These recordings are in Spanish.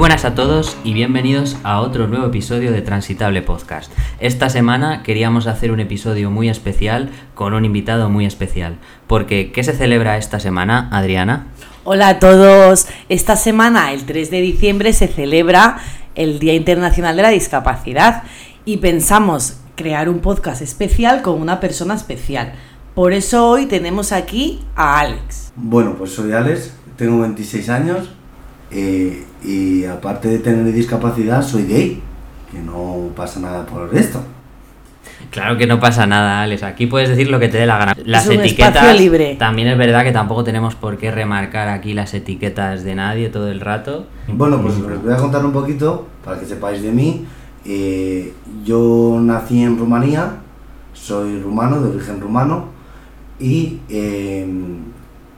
buenas a todos y bienvenidos a otro nuevo episodio de Transitable Podcast. Esta semana queríamos hacer un episodio muy especial con un invitado muy especial. Porque, ¿qué se celebra esta semana, Adriana? Hola a todos. Esta semana, el 3 de diciembre, se celebra el Día Internacional de la Discapacidad y pensamos crear un podcast especial con una persona especial. Por eso hoy tenemos aquí a Alex. Bueno, pues soy Alex, tengo 26 años eh, y aparte de tener discapacidad soy gay, que no pasa nada por esto. Claro que no pasa nada, Alex. Aquí puedes decir lo que te dé la gana. Las un espacio etiquetas. libre. También es verdad que tampoco tenemos por qué remarcar aquí las etiquetas de nadie todo el rato. Bueno, pues os voy a contar un poquito para que sepáis de mí. Eh, yo nací en Rumanía, soy rumano, de origen rumano, y eh,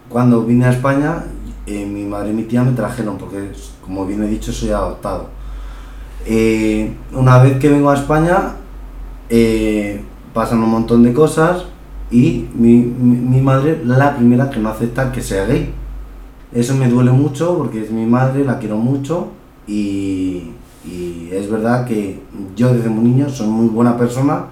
cuando vine a España, eh, mi madre y mi tía me trajeron, porque como bien he dicho, soy adoptado. Eh, una vez que vengo a España, eh, pasan un montón de cosas y mi, mi, mi madre, la primera que no acepta que sea gay. Eso me duele mucho porque es mi madre, la quiero mucho y, y es verdad que yo desde muy niño soy muy buena persona,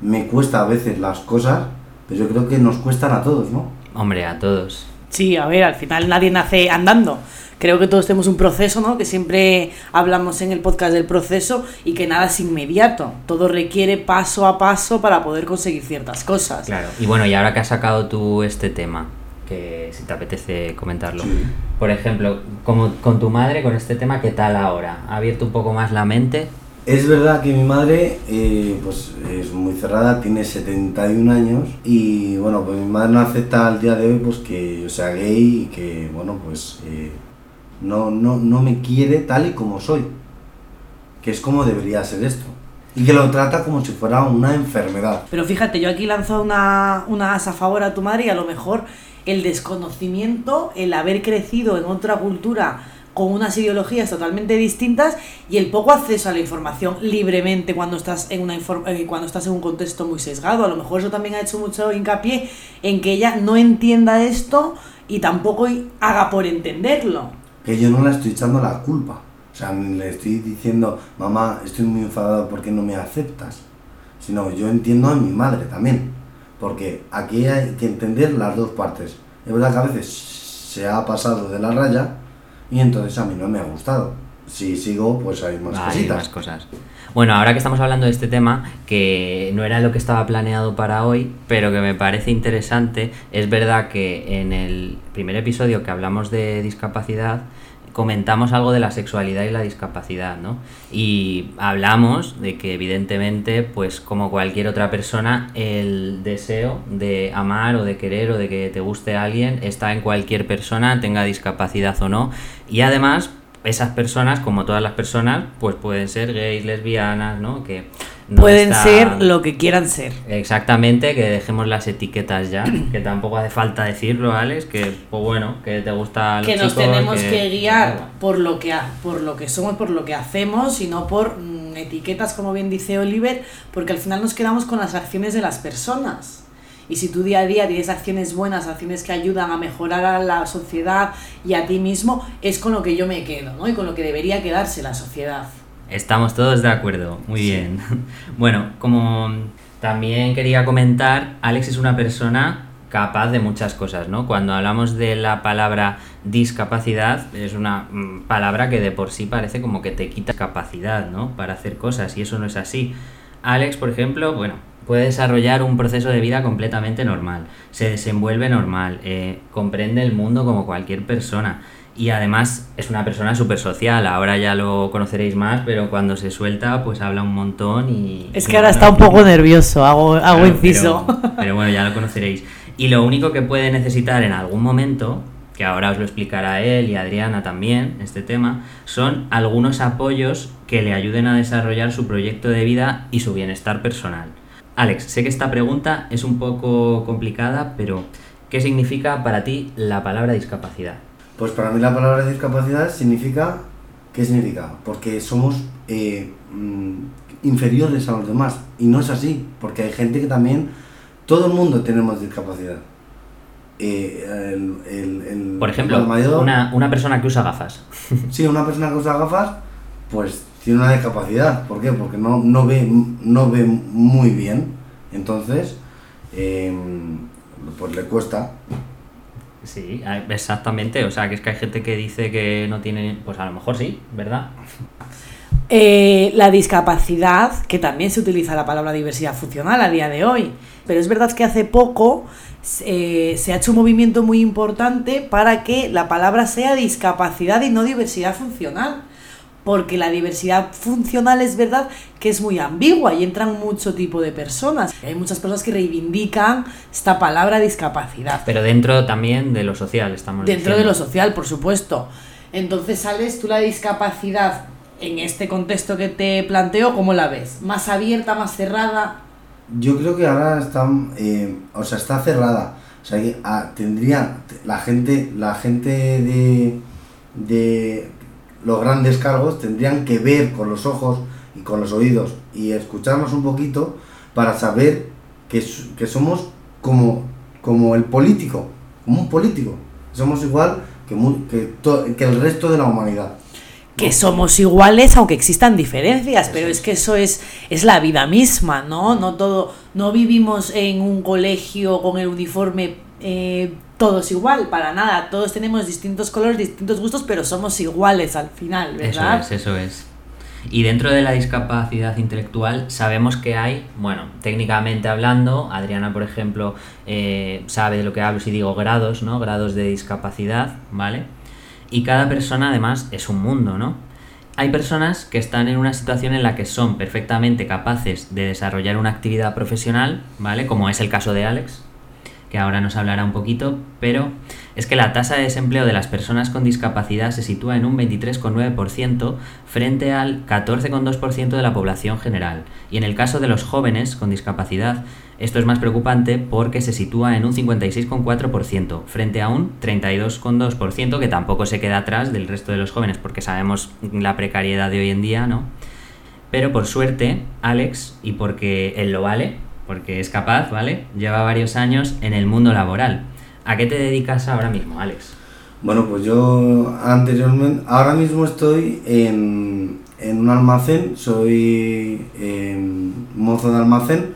me cuesta a veces las cosas, pero yo creo que nos cuestan a todos, ¿no? Hombre, a todos. Sí, a ver, al final nadie nace andando. Creo que todos tenemos un proceso, ¿no? Que siempre hablamos en el podcast del proceso y que nada es inmediato. Todo requiere paso a paso para poder conseguir ciertas cosas. Claro. Y bueno, y ahora que has sacado tú este tema, que si te apetece comentarlo. Sí. Por ejemplo, como con tu madre, con este tema, ¿qué tal ahora? ¿Ha abierto un poco más la mente? Es verdad que mi madre eh, pues es muy cerrada, tiene 71 años y bueno, pues mi madre no acepta al día de hoy pues que yo sea gay y que bueno pues eh, no, no, no me quiere tal y como soy, que es como debería ser esto. Y que lo trata como si fuera una enfermedad. Pero fíjate, yo aquí lanzo una, una asa a favor a tu madre y a lo mejor el desconocimiento, el haber crecido en otra cultura con unas ideologías totalmente distintas y el poco acceso a la información libremente cuando estás en una eh, cuando estás en un contexto muy sesgado. A lo mejor eso también ha hecho mucho hincapié en que ella no entienda esto y tampoco haga por entenderlo. Que yo no le estoy echando la culpa. O sea, le estoy diciendo, mamá, estoy muy enfadado porque no me aceptas. Sino yo entiendo a mi madre también. Porque aquí hay que entender las dos partes. Es verdad que a veces se ha pasado de la raya y entonces a mí no me ha gustado. Si sigo, pues hay más Hay cositas. más cosas. Bueno, ahora que estamos hablando de este tema, que no era lo que estaba planeado para hoy, pero que me parece interesante, es verdad que en el primer episodio que hablamos de discapacidad, comentamos algo de la sexualidad y la discapacidad, ¿no? Y hablamos de que evidentemente, pues como cualquier otra persona, el deseo de amar o de querer o de que te guste alguien está en cualquier persona, tenga discapacidad o no. Y además, esas personas, como todas las personas, pues pueden ser gays, lesbianas, ¿no? Que no Pueden está- ser lo que quieran ser. Exactamente, que dejemos las etiquetas ya, que tampoco hace falta decirlo, Alex, que pues bueno, que te gusta los que nos tenemos que, guiar por lo que ha- por lo que somos, por lo que hacemos y no por mm, etiquetas, como bien dice Oliver, porque al final nos quedamos con las acciones de las personas. Y si tu día a día tienes acciones buenas, acciones que ayudan a mejorar a la sociedad y a ti mismo, es con lo que yo me quedo, ¿no? Y con lo que debería quedarse la sociedad. Estamos todos de acuerdo, muy bien. Bueno, como también quería comentar, Alex es una persona capaz de muchas cosas, ¿no? Cuando hablamos de la palabra discapacidad, es una mm, palabra que de por sí parece como que te quita capacidad, ¿no? Para hacer cosas, y eso no es así. Alex, por ejemplo, bueno, puede desarrollar un proceso de vida completamente normal, se desenvuelve normal, eh, comprende el mundo como cualquier persona. Y además es una persona súper social, ahora ya lo conoceréis más, pero cuando se suelta pues habla un montón y... Es y que ahora está un poco nervioso, hago, hago Claro, inciso. Pero, pero bueno, ya lo conoceréis. Y lo único que puede necesitar en algún momento, que ahora os lo explicará él y Adriana también, este tema, son algunos apoyos que le ayuden a desarrollar su proyecto de vida y su bienestar personal. Alex, sé que esta pregunta es un poco complicada, pero ¿qué significa para ti la palabra discapacidad? Pues para mí la palabra discapacidad significa... ¿Qué significa? Porque somos eh, mm, inferiores a los demás. Y no es así, porque hay gente que también... Todo el mundo tenemos discapacidad. eh, el, el- el Por ejemplo, mayor- una, una persona que usa gafas. Sí, una persona que usa gafas, pues tiene una discapacidad. ¿Por qué? Porque no, no, ve, no ve muy bien. Entonces, eh, pues le cuesta. Sí, a- exactamente. O sea, que es que hay gente que dice que no tiene. Pues a lo mejor sí, ¿verdad? Eh, la discapacidad, que también se utiliza la palabra diversidad funcional a día de hoy, pero es verdad que hace poco eh, se ha hecho un movimiento muy importante para que la palabra sea discapacidad y no diversidad funcional. Porque la diversidad funcional es verdad que es muy ambigua y entran mucho tipo de personas. Hay muchas personas que reivindican esta palabra discapacidad. Pero dentro también de lo social, estamos Dentro de lo social, por supuesto. Entonces, ¿sales tú la discapacidad en este contexto que te planteo? ¿Cómo la ves? ¿Más abierta, más cerrada? Yo creo que ahora está, eh, o sea, está cerrada. O sea, que, ah, tendría la gente, la gente de los grandes cargos tendrían que ver con los ojos y con los oídos y escucharnos un poquito para saber que, que somos como, como el político, como un político. Somos igual que, que, to- que el resto de la humanidad. Que somos iguales aunque existan diferencias, pero es que eso es, es la vida misma, ¿no? No todo, no vivimos en un colegio con el uniforme eh, todos igual, para nada. Todos tenemos distintos colores, distintos gustos, pero somos iguales al final, Eso ¿verdad? es, eso es. Y dentro de la discapacidad intelectual sabemos que hay, bueno, técnicamente hablando, Adriana, por ejemplo, eh, sabe de lo que hablo si digo grados, ¿no? Grados de discapacidad, ¿vale? Y cada persona además es un mundo, ¿no? Hay personas que están en una situación en la que son perfectamente capaces de desarrollar una actividad profesional, ¿vale? Como es el caso de Alex, que ahora nos hablará un poquito, pero es que la tasa de desempleo de las personas con discapacidad se sitúa en un 23,9% frente al 14,2% de la población general. Y en el caso de los jóvenes con discapacidad, esto es más preocupante porque se sitúa en un 56,4% frente a un 32,2% que tampoco se queda atrás del resto de los jóvenes porque sabemos la precariedad de hoy en día, ¿no? Pero por suerte, Alex, y porque él lo vale, porque es capaz, ¿vale? Lleva varios años en el mundo laboral. ¿A qué te dedicas ahora mismo, Alex? Bueno, pues yo anteriormente, ahora mismo estoy en, en un almacén, soy em, mozo de almacén,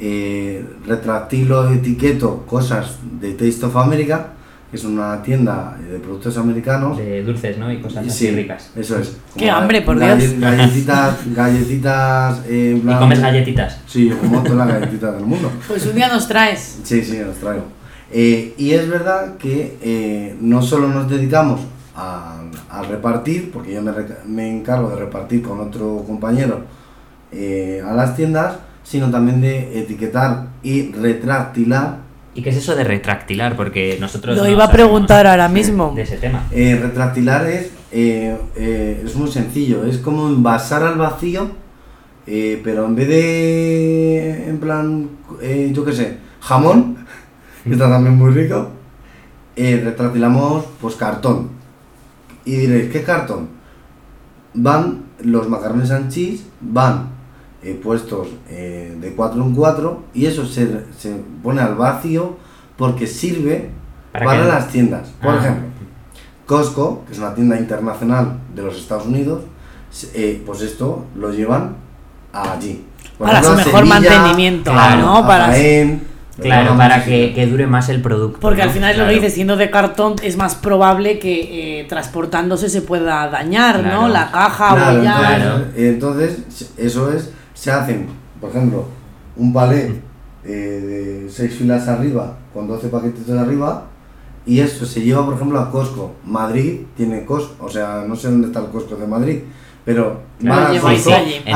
eh, retractilo, etiqueto cosas de Taste of America, es una tienda de productos americanos. De dulces, ¿no? Y cosas así sí, ricas. Eso es. ¡Qué hambre, por Dios! Galletitas, galletitas. eh, en ¿Y comes galletitas? Sí, yo como todas las galletitas del mundo. Pues un día nos traes. Sí, sí, los traigo. Eh, y es verdad que eh, no solo nos dedicamos a, a repartir, porque yo me, me encargo de repartir con otro compañero eh, a las tiendas, sino también de etiquetar y retractilar. ¿Y qué es eso de retractilar? Porque nosotros. Lo no iba a preguntar ahora mismo. De ese tema. Eh, retractilar es, eh, eh, es muy sencillo, es como envasar al vacío, eh, pero en vez de, en plan, eh, yo qué sé, jamón, que está también muy rico, eh, retractilamos pues cartón. Y diréis, ¿qué cartón? Van los macarrones and cheese, van eh, puestos eh, de 4 en 4 y eso se, se pone al vacío porque sirve ¿Para las tiendas. Por Ah. ejemplo, Costco, que es una tienda internacional de los Estados Unidos, eh, pues esto lo llevan allí. Por Para su ejemplo, a mejor Sevilla, mantenimiento, Claro, Para... Jaén, lo Claro, llevan para que, que dure más el producto. Porque al final es lo que dices, siendo de cartón es más probable que eh, transportándose se pueda dañar, Claro. ¿no? La caja Claro, o ya... entonces, eso es, se hacen, por ejemplo, un palé eh, de 6 filas arriba, con 12 paquetes arriba, y eso se lleva, por ejemplo, a Costco. Madrid tiene Costco, o sea, no sé dónde está el Costco de Madrid, pero Claro, van a Costco.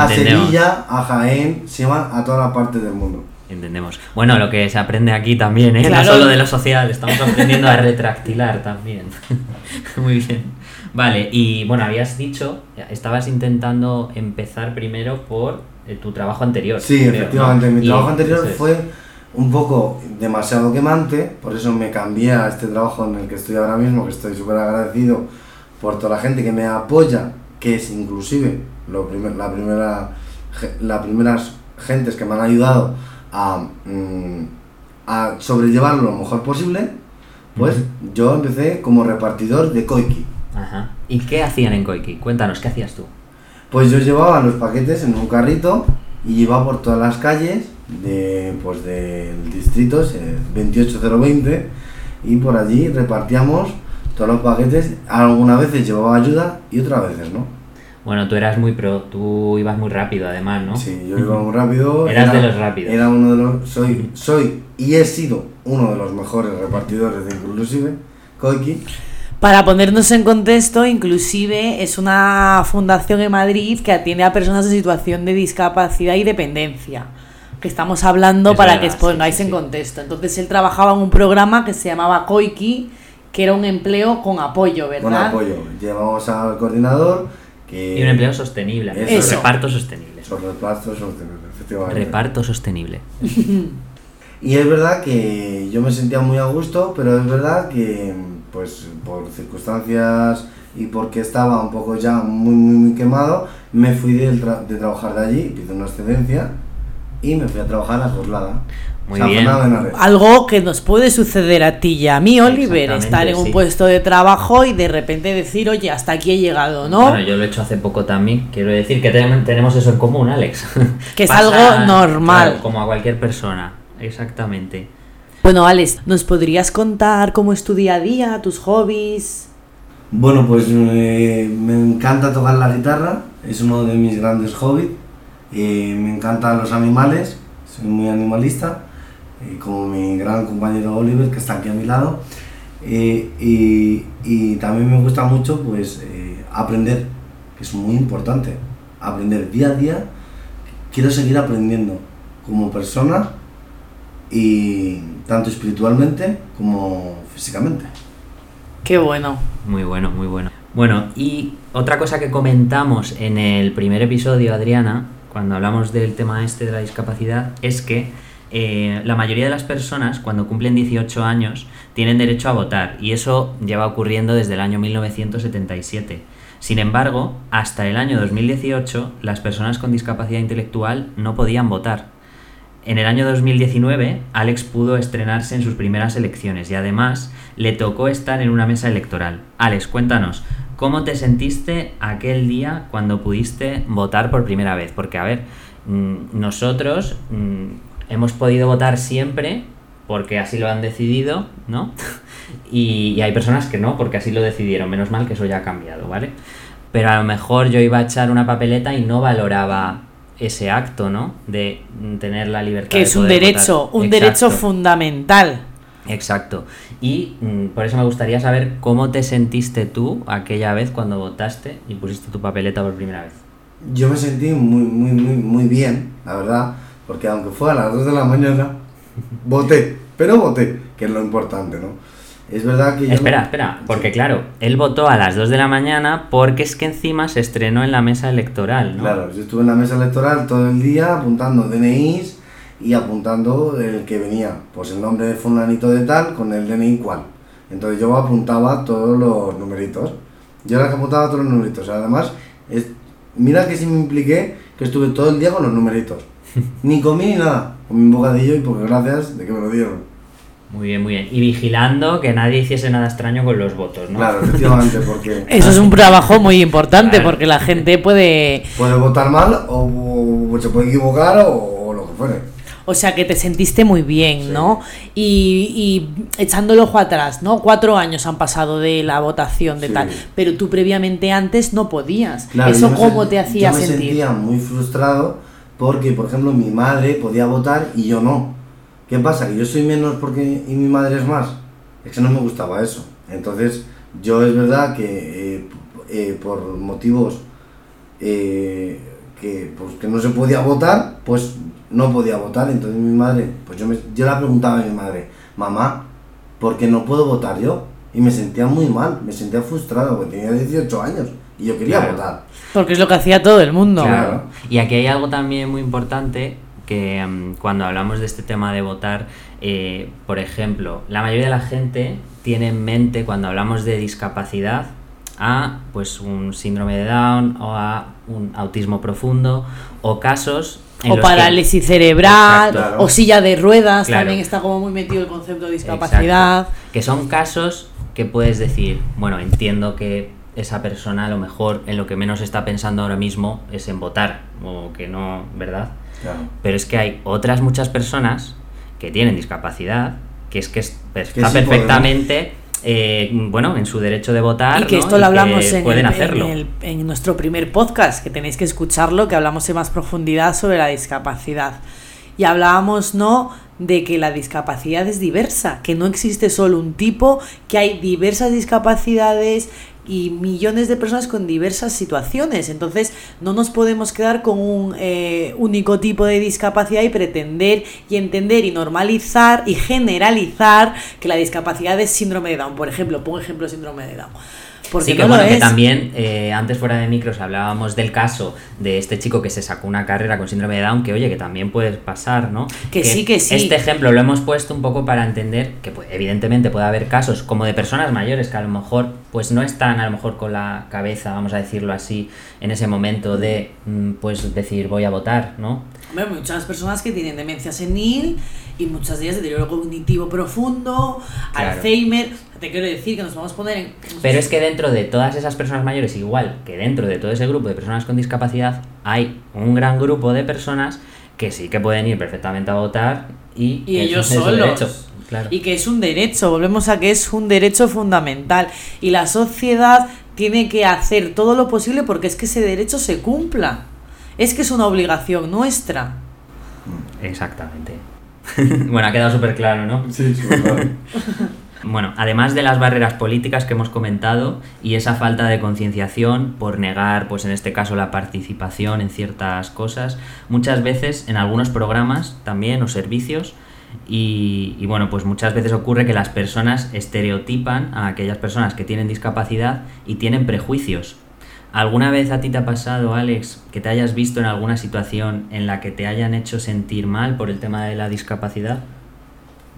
Sevilla, a Jaén, se van a toda la parte del mundo. Entendemos. Bueno, lo que se aprende aquí también, ¿eh? Claro. No solo de lo social, estamos aprendiendo a retractilar también. Muy bien. Vale, y bueno, habías dicho, estabas intentando empezar primero por tu trabajo anterior. Sí, creo, efectivamente. ¿no? Mi Y- trabajo anterior fue un poco demasiado quemante, por eso me cambié a este trabajo en el que estoy ahora mismo, que estoy súper agradecido por toda la gente que me apoya, que es inclusive lo primer- la primera las primeras gentes que me han ayudado a, mm, a sobrellevarlo lo mejor posible. Pues yo empecé como repartidor de Koiki. Ajá. ¿Y qué hacían en Koiki? Cuéntanos, ¿qué hacías tú? Pues yo llevaba los paquetes en un carrito y iba por todas las calles de, pues del distrito, es el 28020, y por allí repartíamos todos los paquetes. Algunas veces llevaba ayuda y otras veces no. Bueno, tú eras muy pro, tú ibas muy rápido además, ¿no? Sí, yo iba muy rápido. Eras era- de los rápidos. Era uno de los. Soy, soy y he sido uno de los mejores repartidores de Inclusive, Koiki. Para ponernos en contexto, inclusive es una fundación en Madrid que atiende a personas en situación de discapacidad y dependencia. Que estamos hablando Es para verdad, que os pongáis sí, sí, en contexto. Entonces él trabajaba en un programa que se llamaba Koiki, que era un empleo con apoyo, ¿verdad? Con apoyo. Llevamos al coordinador que. Y un empleo sostenible. Eso. Reparto sostenible. Sobre el plazo, efectivamente. Reparto sostenible. Y es verdad que yo me sentía muy a gusto, pero es verdad que, pues, por circunstancias y porque estaba un poco ya muy, muy, muy quemado, me fui del tra- de trabajar de allí, pido una excedencia y me fui a trabajar a Coslada. Muy San bien. De. Algo que nos puede suceder a ti y a mí, Oliver, estar en un sí. puesto de trabajo y de repente decir, oye, hasta aquí he llegado, ¿no? Bueno, yo lo he hecho hace poco también. Quiero decir que ten- tenemos eso en común, Alex. Que es algo normal. claro, como a cualquier persona. Exactamente. Bueno, Alex, ¿nos podrías contar cómo es tu día a día, tus hobbies? Bueno, pues eh, me encanta tocar la guitarra, es uno de mis grandes hobbies. Eh, me encantan los animales, soy muy animalista, eh, como mi gran compañero Oliver, que está aquí a mi lado. Y, y también me gusta mucho pues, aprender, que es muy importante. Aprender día a día. Quiero seguir aprendiendo como persona y tanto espiritualmente como físicamente. Qué bueno. Muy bueno, muy bueno. Bueno, y otra cosa que comentamos en el primer episodio, Adriana, cuando hablamos del tema este de la discapacidad, es que eh, la mayoría de las personas, cuando cumplen 18 años, tienen derecho a votar, y eso lleva ocurriendo desde el año 1977. Sin embargo, hasta el año 2018, las personas con discapacidad intelectual no podían votar. En el año 2019, Alex pudo estrenarse en sus primeras elecciones y además le tocó estar en una mesa electoral. Alex, cuéntanos, ¿cómo te sentiste aquel día cuando pudiste votar por primera vez? Porque, a ver, mm, nosotros mm, hemos podido votar siempre porque así lo han decidido, ¿no? Y, y hay personas que no, porque así lo decidieron. Menos mal que eso ya ha cambiado, ¿vale? Pero a lo mejor yo iba a echar una papeleta y no valoraba ese acto, ¿no? De tener la libertad. Que de es un derecho, votar. un derecho fundamental. Exacto. Y mm, por eso me gustaría saber cómo te sentiste tú aquella vez cuando votaste y pusiste tu papeleta por primera vez. Yo me sentí muy, muy, muy, muy bien, la verdad, porque aunque fue a las 2 de la mañana, voté, pero voté, que es lo importante, ¿no? Es verdad que yo... Espera, espera, porque claro, él votó a las 2 de la mañana porque es que encima se estrenó en la mesa electoral, ¿no? Claro, yo estuve en la mesa electoral todo el día apuntando DNIs y apuntando el que venía, pues el nombre de fulanito de tal con el DNI cual. Entonces yo apuntaba todos los numeritos. Yo era que apuntaba todos los numeritos. Además, es, mira que sí me impliqué que estuve todo el día con los numeritos. Ni comí ni nada. Con mi bocadillo y porque gracias de que me lo dieron. Muy bien, muy bien. Y vigilando que nadie hiciese nada extraño con los votos, ¿no? Claro, efectivamente, porque Eso es un trabajo muy importante Claro. porque la gente puede... puede votar mal o, o se puede equivocar o, o lo que fuere. O sea, que te sentiste muy bien, Sí. ¿no? Y, y echando el ojo atrás, ¿no? Cuatro años han pasado de la votación de Sí. tal, pero tú previamente antes no podías. Claro, ¿Eso cómo te hacía yo me sentir? sentía muy frustrado porque, por ejemplo, mi madre podía votar y yo no. ¿Qué pasa? ¿Que yo soy menos porque y mi madre es más? Es que no me gustaba eso. Entonces, yo es verdad que eh, eh, por motivos eh, que, pues, que no se podía votar, pues no podía votar. Entonces mi madre, pues yo, me, yo la preguntaba a mi madre, mamá, ¿por qué no puedo votar yo? Y me sentía muy mal, me sentía frustrado, porque tenía 18 años y yo quería Claro. votar. Porque es lo que hacía todo el mundo. Claro. Y aquí hay algo también muy importante que mm, cuando hablamos de este tema de votar, eh, por ejemplo, la mayoría de la gente tiene en mente cuando hablamos de discapacidad a pues un síndrome de Down o a un autismo profundo o casos en O que- parálisis cerebral, Exacto. o silla de ruedas, Claro. también está como muy metido el concepto de discapacidad. Exacto. Que son casos que puedes decir, bueno, entiendo que esa persona a lo mejor en lo que menos está pensando ahora mismo es en votar, o que no, ¿verdad? Claro. Pero es que hay otras muchas personas que tienen discapacidad, que es que es- está sí perfectamente, eh, bueno, en su derecho de votar. Y que ¿no? esto lo que hablamos en, pueden el- hacerlo. en el- en nuestro primer podcast, que tenéis que escucharlo, que hablamos en más profundidad sobre la discapacidad. Y hablábamos, ¿no?, de que la discapacidad es diversa, que no existe solo un tipo, que hay diversas discapacidades y millones de personas con diversas situaciones. Entonces, no nos podemos quedar con un eh, único tipo de discapacidad y pretender y entender y normalizar y generalizar que la discapacidad es síndrome de Down. Por ejemplo, pongo ejemplo síndrome de Down. Porque sí, que no bueno, lo que es. también eh, antes fuera de micros hablábamos del caso de este chico que se sacó una carrera con síndrome de Down, que oye, que también puede pasar, ¿no? Que sí, que sí. Este ejemplo lo hemos puesto un poco para entender que pues, evidentemente puede haber casos como de personas mayores que a lo mejor pues no están a lo mejor con la cabeza, vamos a decirlo así, en ese momento de mm, pues decir voy a votar, ¿no? Hombre, muchas personas que tienen demencia senil y muchas de ellas deterioro cognitivo profundo, Claro. Alzheimer. Te quiero decir que nos vamos a poner en. Pero es que dentro de todas esas personas mayores, igual que dentro de todo ese grupo de personas con discapacidad, hay un gran grupo de personas que sí que pueden ir perfectamente a votar y, Y ellos solos. derecho, claro. Y que es un derecho, volvemos a que es un derecho fundamental. Y la sociedad tiene que hacer todo lo posible porque es que ese derecho se cumpla. Es que es una obligación nuestra. Exactamente. bueno, ha quedado súper claro, ¿no? Sí, claro. Bueno, además de las barreras políticas que hemos comentado y esa falta de concienciación por negar, pues en este caso, la participación en ciertas cosas, muchas veces en algunos programas también o servicios y, y, bueno, pues muchas veces ocurre que las personas estereotipan a aquellas personas que tienen discapacidad y tienen prejuicios. ¿Alguna vez a ti te ha pasado, Alex, que te hayas visto en alguna situación en la que te hayan hecho sentir mal por el tema de la discapacidad?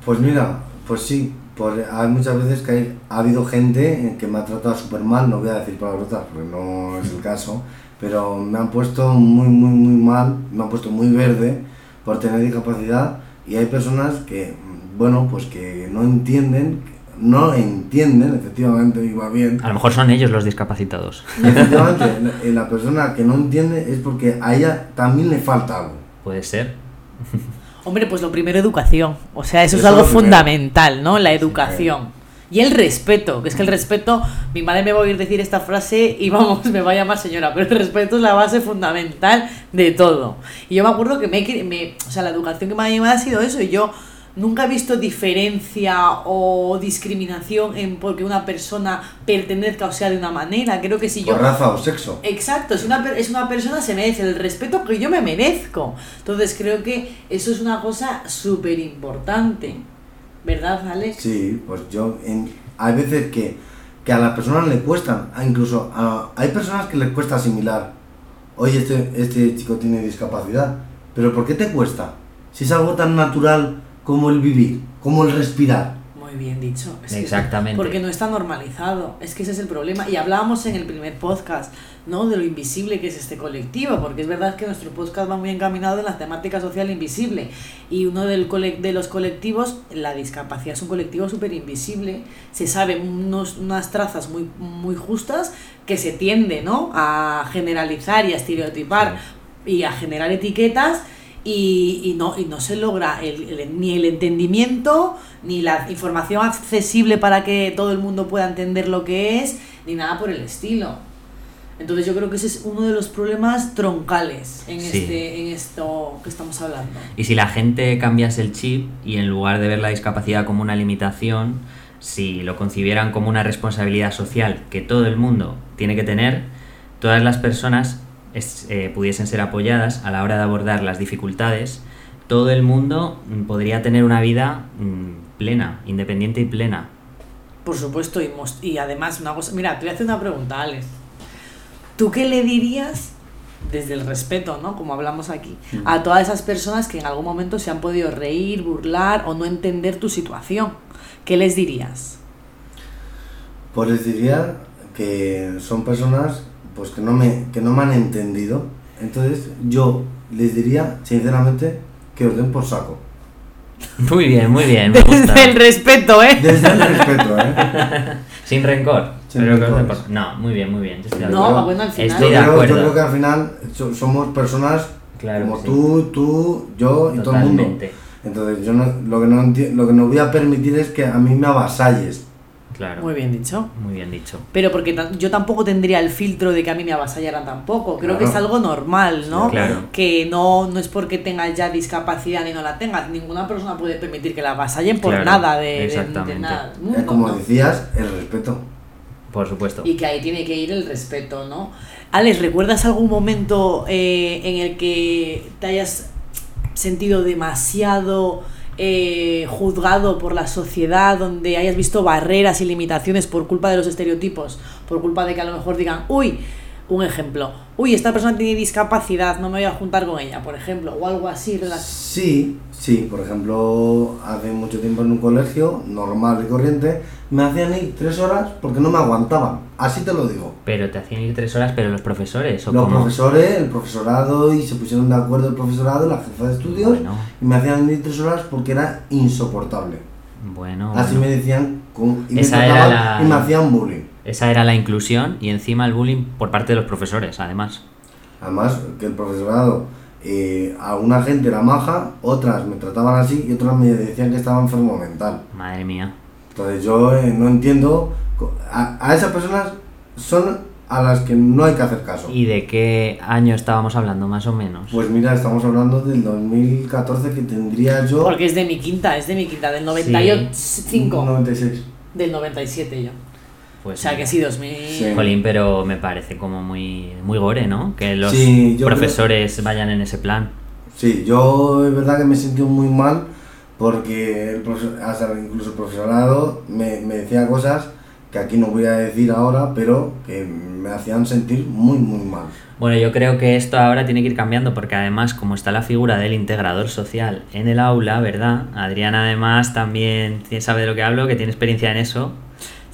Pues mira, pues sí, pues hay muchas veces que hay- ha habido gente que me ha tratado súper mal, no voy a decir palabrotas porque no es el caso, pero me han puesto muy, muy, muy mal, me han puesto muy verde por tener discapacidad y hay personas que, bueno, pues que no entienden, no entienden, efectivamente, y va bien, A lo mejor son ellos los discapacitados. y efectivamente la- la persona que no entiende es porque a ella también le falta algo. Puede ser. Hombre, pues lo primero, educación. O sea, eso, Eso es algo fundamental, ¿no? La educación. Y el respeto, que es que el respeto, mi madre me va a oír decir esta frase y vamos, me va a llamar señora, pero el respeto es la base fundamental de todo. Y yo me acuerdo que me, me o sea, la educación que me ha llevado ha sido eso y yo nunca he visto diferencia o discriminación en porque una persona pertenezca o sea de una manera. Creo que si yo Por raza o sexo. Exacto, si una, es una persona se merece el respeto que yo me merezco. Entonces creo que eso es una cosa súper importante. ¿Verdad, Alex? Sí, pues yo, en- hay veces que, que a las personas le cuestan, a incluso a- hay personas que les cuesta asimilar, oye, este, este chico tiene discapacidad, pero ¿por qué te cuesta? Si es algo tan natural como el vivir, como el respirar. Muy bien dicho. Es que- Exactamente. porque no está normalizado. Es que ese es el problema. Y hablábamos en el primer podcast, ¿no? De lo invisible que es este colectivo. Porque es verdad que nuestro podcast va muy encaminado en la temática social invisible. Y uno del cole- de los colectivos, la discapacidad es un colectivo súper invisible. Se sabe unos, unas trazas muy, muy justas que se tiende, ¿no? A generalizar y a estereotipar y a generar etiquetas y, y no, y no se logra el- el- ni el entendimiento, ni la información accesible para que todo el mundo pueda entender lo que es, ni nada por el estilo. Entonces yo creo que ese es uno de los problemas troncales en, Sí. este, en esto que estamos hablando. Y si la gente cambiase el chip y en lugar de ver la discapacidad como una limitación, si lo concibieran como una responsabilidad social que todo el mundo tiene que tener, todas las personas es- eh, pudiesen ser apoyadas a la hora de abordar las dificultades, todo el mundo mm, podría tener una vida mm, plena, independiente y plena. Por supuesto, y, además una cosa... Mira, te voy a hacer una pregunta, Alex. ¿Tú qué le dirías, desde el respeto, ¿no? Como hablamos aquí, a todas esas personas que en algún momento se han podido reír, burlar o no entender tu situación? ¿Qué les dirías? Pues les diría que son personas pues que no me, que no me han entendido. Entonces yo les diría, sinceramente, que os den por saco. Muy bien, muy bien. Me gusta. Desde el respeto, ¿eh? Desde el respeto, ¿eh? Sin rencor. Sin Pero que os No, muy bien, muy bien. Yo estoy de No, bueno, al final- Estoy de Yo creo, yo acuerdo. creo que al final so- somos personas Claro como sí. tú, tú, yo y todo el mundo. Entonces yo no, lo, que no lo que no voy a permitir es que a mí me avasalles. Claro. Muy bien dicho. Muy bien dicho. Pero porque yo tampoco tendría el filtro de que a mí me avasallaran tampoco. Creo que es algo normal, ¿no? Sí, claro. Que no, no es porque tengas ya discapacidad ni no la tengas. Ninguna persona puede permitir que la avasallen por Claro, nada de, de- de exactamente. nada. como ¿no? decías, el respeto. Por supuesto. Y que ahí tiene que ir el respeto, ¿no? Alex, ¿recuerdas algún momento eh, en el que te hayas sentido demasiado eh, juzgado por la sociedad, donde hayas visto barreras y limitaciones por culpa de los estereotipos, por culpa de que a lo mejor digan, uy, un ejemplo, uy, esta persona tiene discapacidad, no me voy a juntar con ella, por ejemplo, o algo así. Sí, sí, por ejemplo, hace mucho tiempo en un colegio normal y corriente, me hacían ir tres horas porque no me aguantaban. Así te lo digo. Pero te hacían ir tres horas, pero los profesores, ¿o Los cómo? profesores, el profesorado, y se pusieron de acuerdo el profesorado, la jefa de estudios, Bueno, y me hacían ir tres horas porque era insoportable. bueno. Así bueno. me decían, con, y, me Esa era la- y me hacían bullying. Esa era la inclusión y encima el bullying por parte de los profesores, además. Además, que el profesorado, eh, alguna gente era maja, otras me trataban así y otras me decían que estaba enfermo mental. Madre mía. Entonces yo eh, no entiendo, a, a esas personas son a las que no hay que hacer caso. ¿Y de qué año estábamos hablando, más o menos? Pues mira, estamos hablando del 2014 que tendría yo... Porque es de mi quinta, es de mi quinta, del 95, 96. del 97 yo. Pues O sea que sí, 2000... Sí. Jolín, pero me parece como muy, muy gore, ¿no? Que los Sí, profesores vayan en ese plan. Sí, yo es verdad que me sentí muy mal porque el profesor- hasta incluso el profesorado me, me decía cosas que aquí no voy a decir ahora, pero que me hacían sentir muy, muy mal. Bueno, yo creo que esto ahora tiene que ir cambiando porque además como está la figura del integrador social en el aula, ¿verdad? Adrián además también sabe de lo que hablo, que tiene experiencia en eso.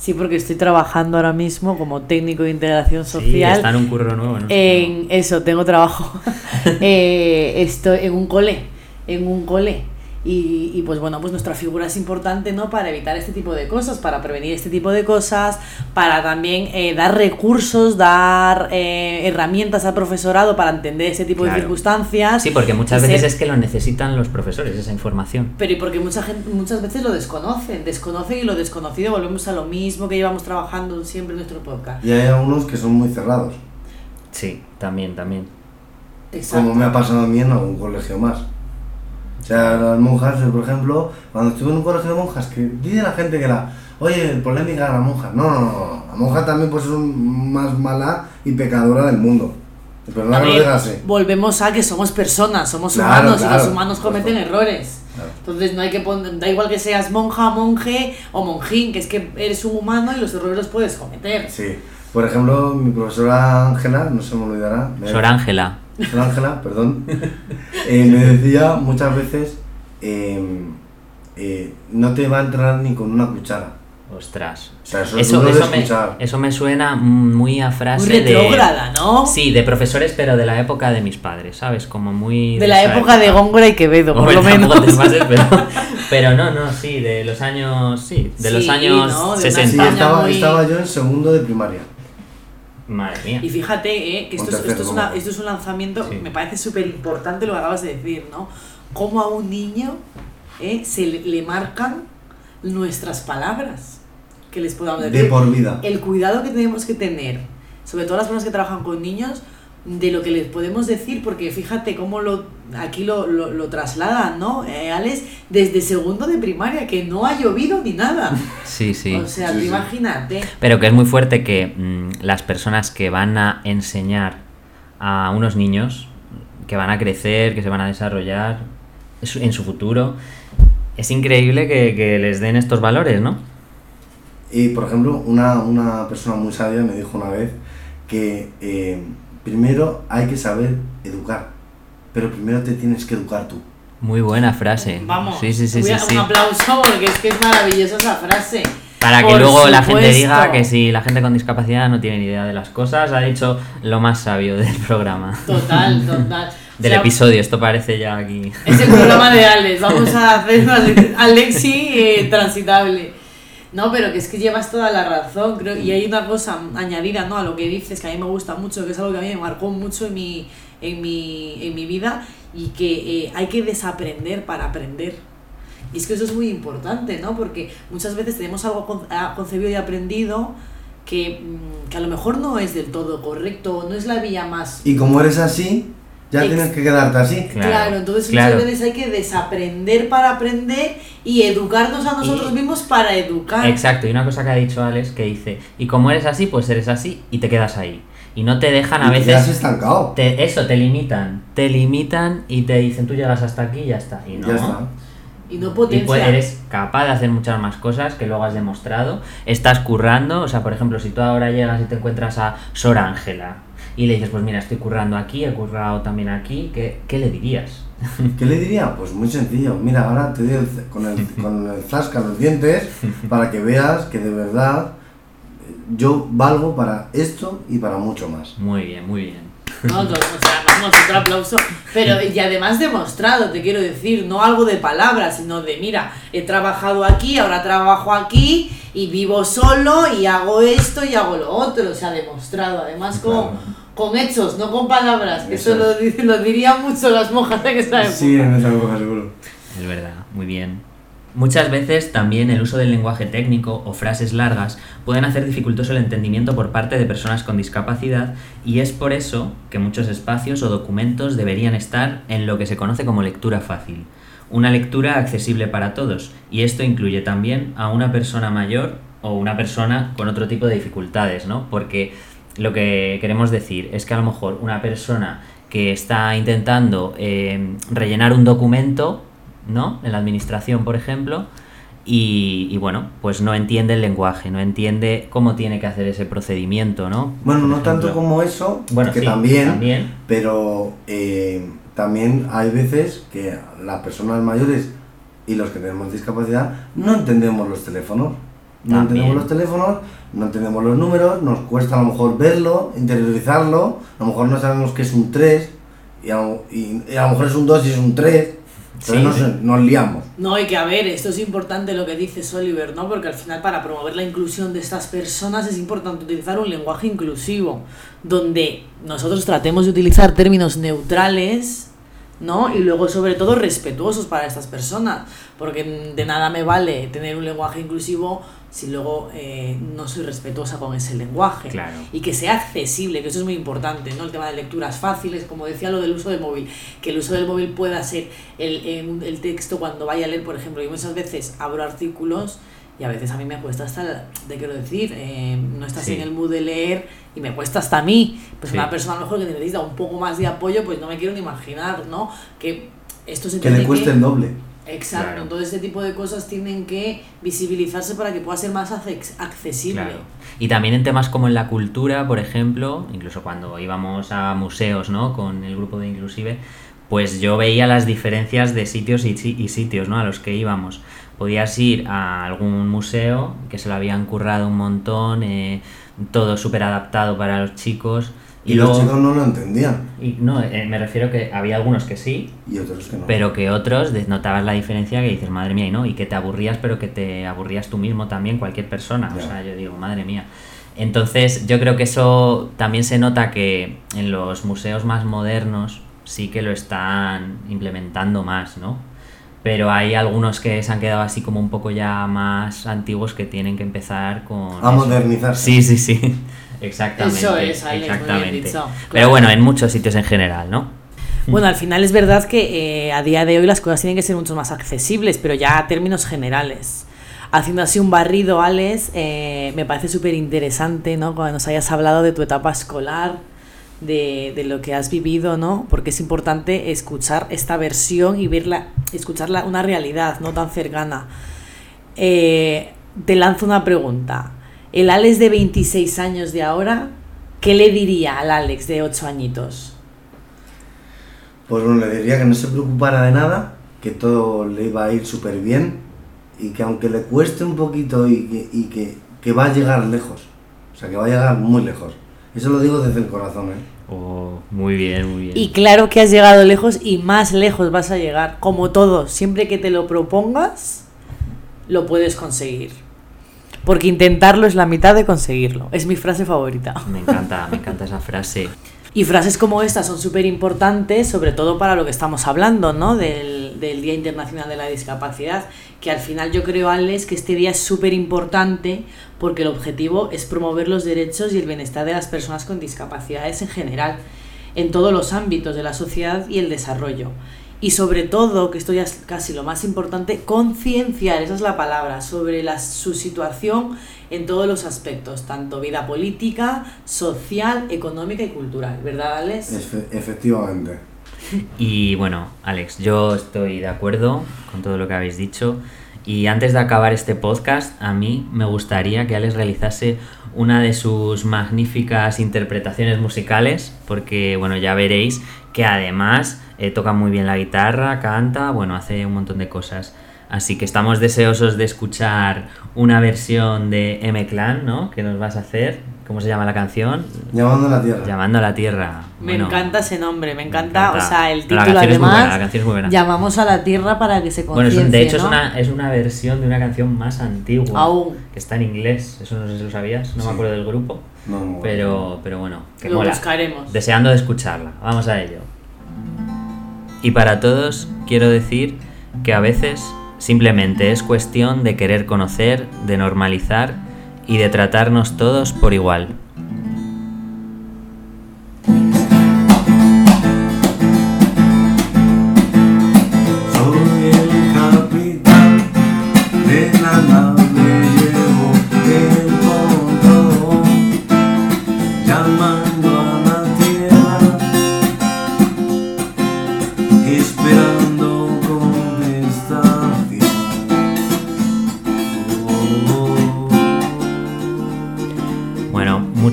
Sí, porque estoy trabajando ahora mismo como técnico de integración Sí, social. está en un curro nuevo. ¿no? en eso, tengo trabajo. Eh, estoy en un cole, en un cole. Y, y, pues bueno, pues nuestra figura es importante, ¿no? Para evitar este tipo de cosas, para prevenir este tipo de cosas, para también eh, dar recursos, dar eh, herramientas al profesorado para entender ese tipo Claro. de circunstancias. Sí, porque muchas veces ser- es que lo necesitan los profesores, esa información. Pero y porque mucha gente, muchas veces lo desconocen, desconocen y lo desconocido volvemos a lo mismo que llevamos trabajando siempre en nuestro podcast. Y hay algunos que son muy cerrados, Sí, también, también. Exacto. como me ha pasado a mí en algún colegio más. O sea, las monjas, por ejemplo, cuando estuve en un colegio de monjas, que dice la gente que la, oye, polémica de la monja. No, no, no, la monja también puede ser un- más mala y pecadora del mundo. Pero no ver, así. volvemos a que somos personas, somos Claro, humanos y los humanos cometen errores. Claro. Entonces no hay que poner, da igual que seas monja, monje o monjín, que es que eres un humano y los errores los puedes cometer. Sí. Por ejemplo, mi profesora Ángela, no se me olvidará. Sor Ángela. Ángela, perdón. eh, me decía muchas veces, eh, eh, no te va a entrar ni con una cuchara. Ostras. O sea, eso, es Eso, eso, me, escuchar. eso me suena muy a frase Muy de... retrógrada, ¿no? Sí, de profesores, pero de la época de mis padres, ¿sabes? Como muy... De la época de Góngora y Quevedo, por Hombre, lo menos. tampoco te pases, pero, pero no, no, sí, de los años, sí, de los años ¿no? De una Sí, 60. España estaba, muy- estaba yo en segundo de primaria. Madre mía. Y fíjate eh, que esto esto, es una- esto es un lanzamiento, Sí. me parece súper importante lo que acabas de decir, ¿no? Cómo a un niño eh, se le, le marcan nuestras palabras que les podamos decir. De por vida. el cuidado que tenemos que tener, sobre todo las personas que trabajan con niños, de lo que les podemos decir, porque fíjate cómo lo aquí lo, lo, lo trasladan, ¿no? Eh, Alex, desde segundo de primaria, que no ha llovido ni nada. Sí, sí. O sea, Sí, tú sí. imagínate. Pero que es muy fuerte que mm, las personas que van a enseñar a unos niños, que van a crecer, que se van a desarrollar es- en su futuro, es increíble que, que les den estos valores, ¿no? Y por ejemplo, una, una persona muy sabia me dijo una vez que eh, primero hay que saber educar, pero primero te tienes que educar tú. Muy buena frase. Vamos, Sí, sí, sí, sí, un aplauso porque es que es maravillosa esa frase. Para que Por luego la gente supuesto. diga que si la gente con discapacidad no tiene ni idea de las cosas, ha dicho lo más sabio del programa. Total, total. Del O sea, episodio, esto parece ya aquí. Es el programa de Alex, vamos a hacer Alexi eh, transitable. No, pero que es que llevas toda la razón, creo, y hay una cosa añadida ¿no? a lo que dices que a mí me gusta mucho, que es algo que a mí me marcó mucho en mi, en mi, en mi vida, y que eh, hay que desaprender para aprender. Y es que eso es muy importante, ¿no? Porque muchas veces tenemos algo con- ah, concebido y aprendido que, mm, que a lo mejor no es del todo correcto, no es la vía más Y como eres así, ya Ex- tienes que quedarte así. Claro, Claro, entonces claro. muchas veces hay que desaprender para aprender y educarnos a nosotros Y- mismos para educar. Exacto, y una cosa que ha dicho Alex que dice, y como eres así, pues eres así y te quedas ahí. Y no te dejan a y te quedas veces... estancado. Te, eso, te limitan. Te limitan y te dicen, tú llegas hasta aquí y ya está. Y no. Ya está. Y no Y potencia. pues eres capaz de hacer muchas más cosas que luego has demostrado. Estás currando, o sea, por ejemplo, si tú ahora llegas y te encuentras a Sor Ángela y le dices, pues mira, estoy currando aquí, he currado también aquí, ¿qué, qué le dirías? ¿Qué le diría? Pues muy sencillo. Mira, ahora te doy el con el, con el zasca los dientes para que veas que de verdad yo valgo para esto y para mucho más. Muy bien, muy bien. No, no, o sea, vamos, otro aplauso. Pero, y además demostrado, te quiero decir, no algo de palabras, sino de, mira, he trabajado aquí, ahora trabajo aquí, y vivo solo, y hago esto, y hago lo otro. O sea, demostrado, además con, Claro. con hechos, no con palabras. Que eso Eso lo, dirían mucho las monjas en esa época. Sí, en esa época seguro. Es verdad, muy bien. Muchas veces también el uso del lenguaje técnico o frases largas pueden hacer dificultoso el entendimiento por parte de personas con discapacidad y es por eso que muchos espacios o documentos deberían estar en lo que se conoce como lectura fácil. Una lectura accesible para todos y esto incluye también a una persona mayor o una persona con otro tipo de dificultades, ¿no? Porque lo que queremos decir es que a lo mejor una persona que está intentando eh, rellenar un documento, ¿no? En la administración, por ejemplo, y, y bueno, pues no entiende el lenguaje, no entiende cómo tiene que hacer ese procedimiento, ¿no? Bueno, Por no tanto como eso, Bueno, que sí, también, también. pero eh, también hay veces que las personas mayores y los que tenemos discapacidad no entendemos los teléfonos. No También. entendemos los teléfonos, no entendemos los números, nos cuesta a lo mejor verlo, interiorizarlo, a lo mejor no sabemos que es un 3 y a, lo- y- y a lo mejor es un 2 y es un 3, entonces Sí. nos, nos liamos. No, y que a ver, esto es importante lo que dices Oliver, ¿no? Porque al final para promover la inclusión de estas personas es importante utilizar un lenguaje inclusivo, donde nosotros tratemos de utilizar términos neutrales, ¿no? Y luego sobre todo respetuosos para estas personas, porque de nada me vale tener un lenguaje inclusivo si luego eh, no soy respetuosa con ese lenguaje. Claro. Y que sea accesible, que eso es muy importante, ¿no? El tema de lecturas fáciles, como decía lo del uso del móvil, que el uso del móvil pueda ser el, el texto cuando vaya a leer, por ejemplo, yo muchas veces abro artículos y a veces a mí me cuesta hasta, te quiero decir, eh, no estás Sí. en el mood de leer y me cuesta hasta a mí. Pues Sí. una persona a lo mejor que necesita un poco más de apoyo, pues no me quiero ni imaginar, ¿no? Que esto se Que le cueste el doble. Exacto, Claro. entonces ese tipo de cosas tienen que visibilizarse para que pueda ser más acce- accesible. Claro. Y también en temas como en la cultura, por ejemplo, incluso cuando íbamos a museos, ¿no? Con el grupo de Inclusive, pues yo veía las diferencias de sitios y, si- y sitios, ¿no? A los que íbamos. Podías ir a algún museo que se lo habían currado un montón, eh, todo súper adaptado para los chicos. Y, Y, los luego, chicos no lo entendían. y no, eh, me refiero que había algunos que sí, Y otros que no. pero que otros notabas la diferencia que dices, madre mía, y no, y que te aburrías, pero que te aburrías tú mismo también, cualquier persona. O Ya. sea, yo digo, madre mía. Entonces, yo creo que eso también se nota que en los museos más modernos sí que lo están implementando más, ¿no? Pero hay algunos que se han quedado así como un poco ya más antiguos que tienen que empezar con... A eso. modernizarse. Sí, sí, sí. Exactamente. Eso es, Alex, muy bien exactamente. dicho, claro. Pero bueno, en muchos sitios en general, ¿no? Bueno, al final es verdad que eh, a día de hoy las cosas tienen que ser mucho más accesibles, pero ya a términos generales. Haciendo así un barrido, Alex, eh, me parece súper interesante, ¿no? Cuando nos hayas hablado de tu etapa escolar, de, de lo que has vivido, ¿no? Porque es importante escuchar esta versión y verla, escuchar la- una realidad no tan cercana. Eh, te lanzo una pregunta. El Alex de 26 años de ahora, ¿qué le diría al Alex de 8 añitos? Pues bueno, le diría que no se preocupara de nada, que todo le iba a ir súper bien y que aunque le cueste un poquito y que, y que, que va a llegar lejos. O sea, que va a llegar muy lejos. Eso lo digo desde el corazón, ¿eh? Oh, muy bien, muy bien. Y claro que has llegado lejos y más lejos vas a llegar. Como todo, siempre que te lo propongas, lo puedes conseguir. Porque intentarlo es la mitad de conseguirlo. Es mi frase favorita. Me encanta, me encanta esa frase. Y frases como esta son súper importantes, sobre todo para lo que estamos hablando, ¿no? Del, del Día Internacional de la Discapacidad, que al final yo creo, Alex, que este día es súper importante porque el objetivo es promover los derechos y el bienestar de las personas con discapacidades en general, en todos los ámbitos de la sociedad y el desarrollo. Y sobre todo, que esto ya es casi lo más importante, concienciar, esa es la palabra, sobre la, su situación en todos los aspectos, tanto vida política, social, económica y cultural, ¿verdad, Alex? Efe- efectivamente. Y bueno, Alex, yo estoy de acuerdo con todo lo que habéis dicho. Y antes de acabar este podcast, a mí me gustaría que Alex realizase una de sus magníficas interpretaciones musicales, porque bueno, ya veréis que además eh, toca muy bien la guitarra, canta, bueno, hace un montón de cosas. Así que estamos deseosos de escuchar una versión de M-Clan, ¿no? Que nos vas a hacer. ¿Cómo se llama la canción? Llamando a la tierra. Llamando a la Tierra. Me Bueno, encanta ese nombre, me encanta, encanta. o sea, el La título canción es muy además. buena, la canción es muy buena. Llamamos a la tierra para que se Bueno, es conciencie, un- de hecho es una, es una versión de una canción más antigua. Aún. Que está en inglés. Eso no sé si lo sabías, no Sí. me acuerdo del grupo. No, no, Pero, pero bueno, que Lo mola. buscaremos. Deseando de escucharla. Vamos a ello. Y para todos, quiero decir que a veces simplemente es cuestión de querer conocer, de normalizar y de tratarnos todos por igual.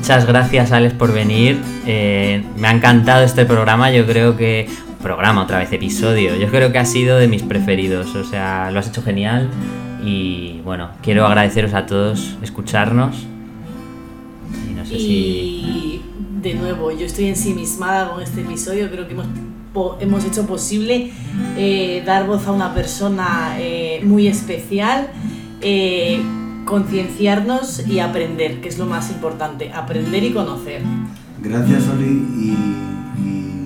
Muchas gracias Alex por venir. Eh, me ha encantado este programa. Yo creo que. Programa, otra vez, episodio. Yo creo que ha sido de mis preferidos. O sea, lo has hecho genial. Y bueno, quiero agradeceros a todos escucharnos. Y no sé si. De nuevo, yo estoy ensimismada con este episodio, creo que hemos, hemos hecho posible eh, dar voz a una persona eh, muy especial, eh, concienciarnos y aprender, que es lo más importante, aprender y conocer. Gracias Oli y, y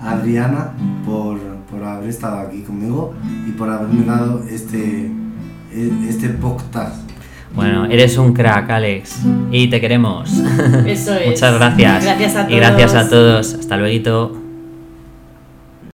Adriana por, por haber estado aquí conmigo y por haberme dado este, este podcast. Bueno, eres un crack, Alex. Y te queremos. Eso es. Muchas gracias. Gracias a Y gracias a todos. todos. Hasta luego.